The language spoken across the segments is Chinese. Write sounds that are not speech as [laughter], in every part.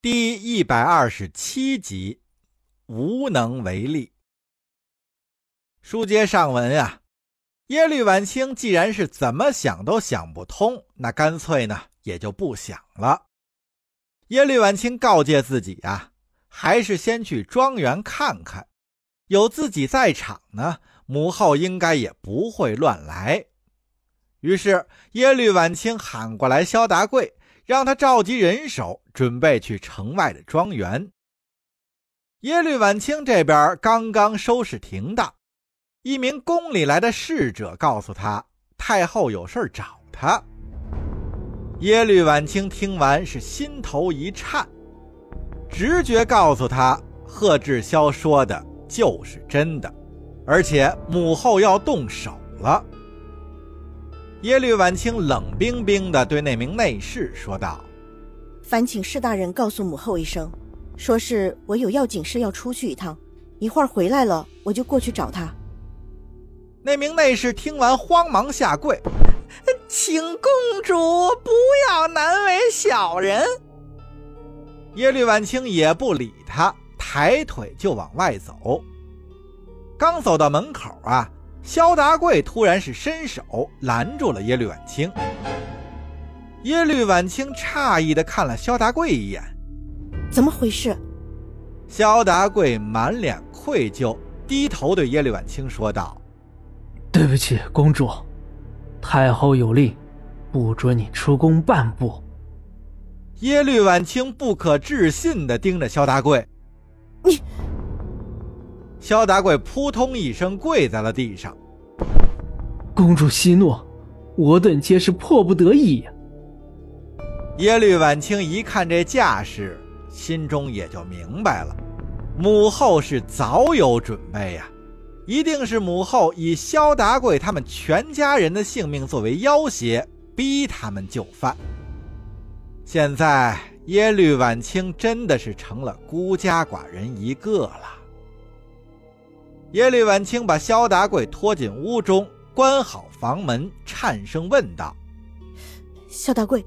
第一百二十七集，无能为力。书接上文呀，耶律婉清既然是怎么想都想不通，那干脆呢也就不想了。耶律婉清告诫自己啊，还是先去庄园看看，有自己在场呢，母后应该也不会乱来。于是耶律婉清喊过来萧达贵，让他召集人手，准备去城外的庄园。耶律婉清这边刚刚收拾停当，一名宫里来的侍者告诉他，太后有事找他。耶律婉清听完是心头一颤，直觉告诉他，贺志霄说的就是真的，而且母后要动手了。耶律婉清冷冰冰地对那名内侍说道：“烦请侍大人告诉母后一声，说是我有要紧事要出去一趟，一会儿回来了我就过去找他。”那名内侍听完慌忙下跪。[laughs] 请公主不要难为小人。[laughs] 耶律婉清也不理他，抬腿就往外走。刚走到门口啊，萧达贵突然是伸手拦住了耶律婉清。耶律婉清诧异的看了萧达贵一眼，怎么回事？萧达贵满脸愧疚，低头对耶律婉清说道：“对不起，公主。”太后有令，不准你出宫半步。耶律婉清不可置信的盯着萧达贵，你。萧达贵扑通一声跪在了地上。公主息怒，我等皆是迫不得已呀。耶律婉清一看这架势，心中也就明白了，母后是早有准备呀。一定是母后以萧达贵他们全家人的性命作为要挟，逼他们就范。现在耶律婉清真的是成了孤家寡人一个了。耶律婉清把萧达贵拖进屋中，关好房门，颤声问道：“萧达贵，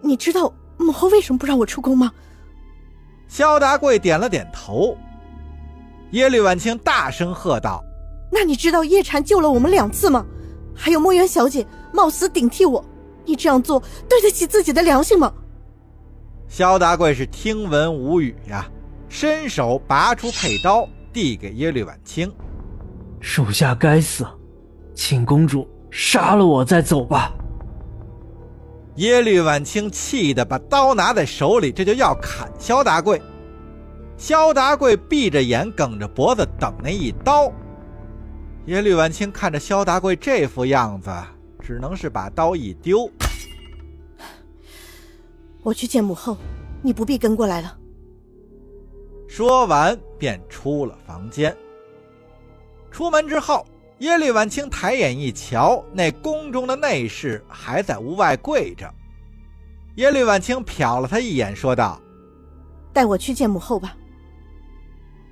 你知道母后为什么不让我出宫吗？”萧达贵点了点头。耶律婉清大声喝道。那你知道叶禅救了我们两次吗？还有墨渊小姐冒死顶替我，你这样做对得起自己的良心吗？萧达贵是听闻无语呀，伸手拔出佩刀递给耶律婉清：“属下该死，请公主杀了我再走吧。”耶律婉清气得把刀拿在手里，这就要砍萧达贵。萧达贵闭着眼，梗着脖子等那一刀。耶律婉清看着萧达贵这副样子，只能是把刀一丢。我去见母后，你不必跟过来了。说完便出了房间。出门之后，耶律婉清抬眼一瞧，那宫中的内侍还在屋外跪着。耶律婉清瞟了他一眼，说道：“带我去见母后吧。”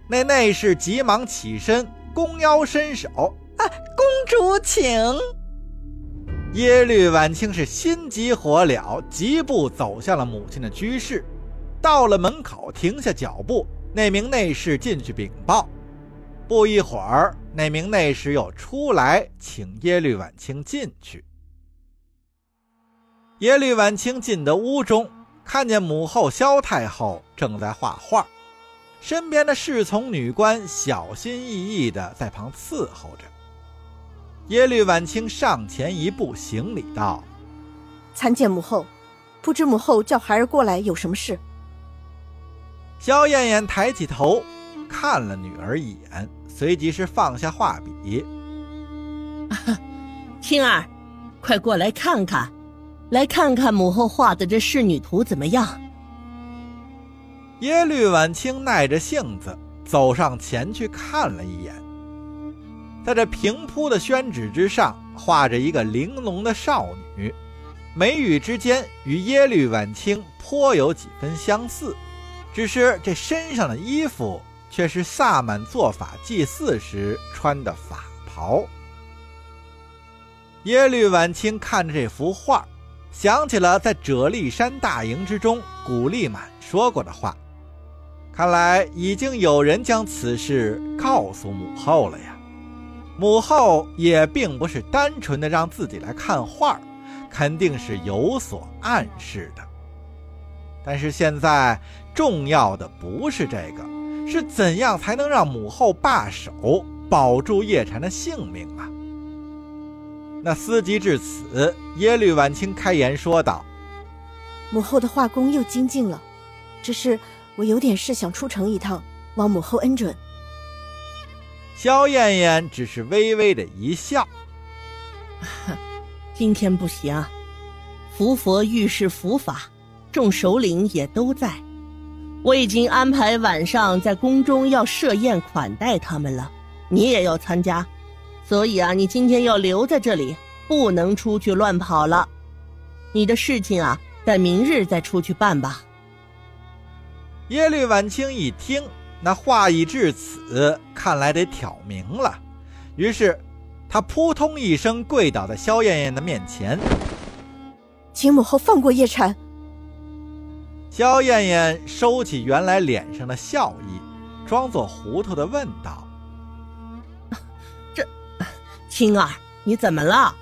那内侍急忙起身。弓腰伸手，啊，公主请。耶律婉清是心急火燎，疾步走向了母亲的居室。到了门口，停下脚步。那名内侍进去禀报。不一会儿，那名内侍又出来，请耶律婉清进去。耶律婉清进得屋中，看见母后萧太后正在画画。身边的侍从女官小心翼翼地在旁伺候着。耶律婉清上前一步行礼道：“参见母后，不知母后叫孩儿过来有什么事？”萧燕燕抬起头看了女儿一眼，随即是放下画笔：“ [laughs] 青儿，快过来看看，来看看母后画的这仕女图怎么样？”耶律婉清耐着性子走上前去看了一眼，在这平铺的宣纸之上画着一个玲珑的少女，眉宇之间与耶律婉清颇有几分相似，只是这身上的衣服却是萨满做法祭祀时穿的法袍。耶律婉清看着这幅画，想起了在啫喱山大营之中古力满说过的话，看来已经有人将此事告诉母后了呀。母后也并不是单纯的让自己来看画，肯定是有所暗示的。但是现在重要的不是这个，是怎样才能让母后罢手，保住叶禅的性命啊？那思及至此，耶律婉清开言说道：“母后的画工又精进了，只是我有点事想出城一趟，望母后恩准。”萧燕燕只是微微的一笑：“ [laughs] 今天不行，伏佛遇事伏法，众首领也都在，我已经安排晚上在宫中要设宴款待他们了，你也要参加。”所以啊，你今天要留在这里，不能出去乱跑了。你的事情啊，待明日再出去办吧。耶律婉清一听，那话已至此，看来得挑明了。于是，他扑通一声跪倒在萧燕燕的面前，请母后放过叶禅。萧燕燕收起原来脸上的笑意，装作糊涂的问道。这青儿，你怎么了？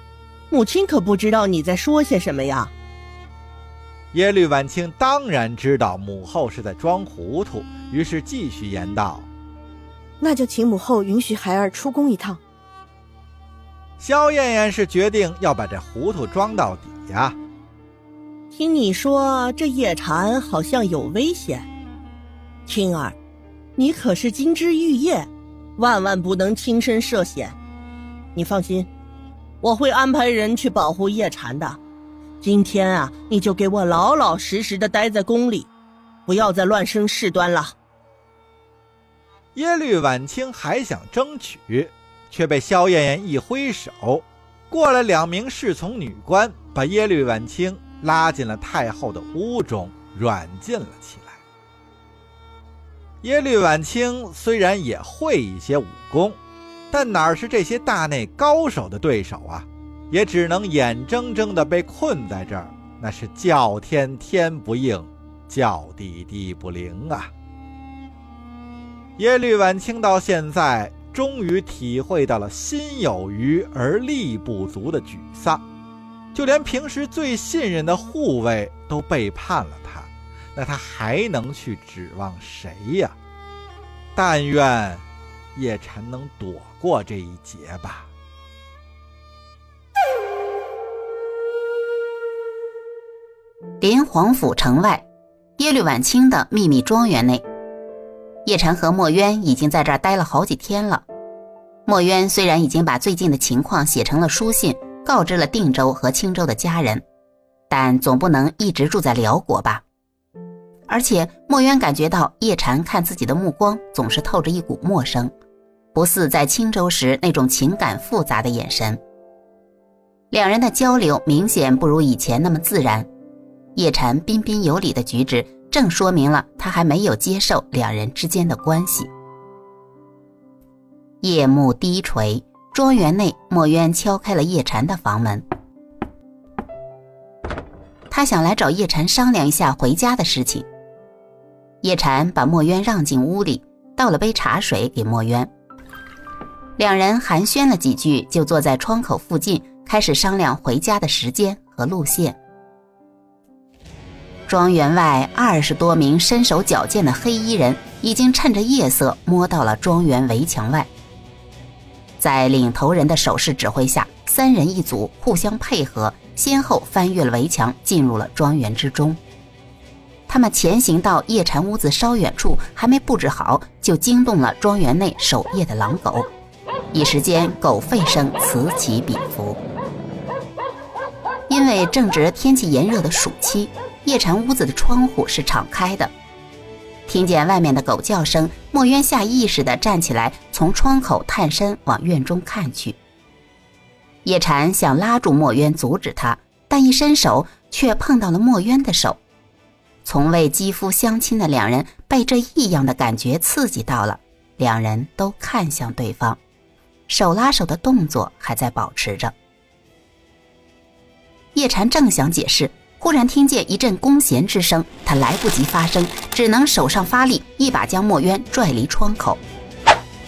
母亲可不知道你在说些什么呀。耶律婉清当然知道母后是在装糊涂，于是继续言道：“那就请母后允许孩儿出宫一趟。”萧燕燕是决定要把这糊涂装到底呀。听你说这叶禅好像有危险，青儿，你可是金枝玉叶，万万不能轻身涉险。你放心，我会安排人去保护叶禅的。今天啊，你就给我老老实实的待在宫里，不要再乱生事端了。耶律婉清还想争取，却被萧燕燕一挥手，过来两名侍从女官，把耶律婉清拉进了太后的屋中，软禁了起来。耶律婉清虽然也会一些武功。但哪是这些大内高手的对手啊？也只能眼睁睁地被困在这儿，那是叫天天不应，叫地地不灵啊！耶律婉清到现在终于体会到了心有余而力不足的沮丧，就连平时最信任的护卫都背叛了他，那他还能去指望谁呀？但愿叶禅能躲。过这一劫吧。临皇府城外，耶律婉清的秘密庄园内，叶禅和墨渊已经在这儿待了好几天了。墨渊虽然已经把最近的情况写成了书信，告知了定州和青州的家人，但总不能一直住在辽国吧？而且墨渊感觉到叶禅看自己的目光总是透着一股陌生。不似在青州时那种情感复杂的眼神，两人的交流明显不如以前那么自然。叶禅彬彬有礼的举止，正说明了他还没有接受两人之间的关系。夜幕低垂，庄园内，墨渊敲开了叶禅的房门。他想来找叶禅商量一下回家的事情。叶禅把墨渊让进屋里，倒了杯茶水给墨渊。两人寒暄了几句，就坐在窗口附近，开始商量回家的时间和路线。庄园外，二十多名身手矫健的黑衣人已经趁着夜色摸到了庄园围墙外。在领头人的手势指挥下，三人一组，互相配合，先后翻越了围墙，进入了庄园之中。他们前行到叶禅屋子稍远处，还没布置好，就惊动了庄园内守夜的狼狗。一时间，狗吠声此起彼伏。因为正值天气炎热的暑期，叶禅屋子的窗户是敞开的。听见外面的狗叫声，墨渊下意识地站起来，从窗口探身往院中看去。叶禅想拉住墨渊，阻止他，但一伸手却碰到了墨渊的手。从未肌肤相亲的两人被这异样的感觉刺激到了，两人都看向对方。手拉手的动作还在保持着。叶禅正想解释，忽然听见一阵弓弦之声，他来不及发声，只能手上发力，一把将墨渊拽离窗口。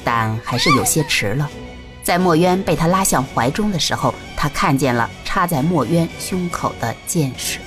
但还是有些迟了，在墨渊被他拉向怀中的时候，他看见了插在墨渊胸口的箭矢。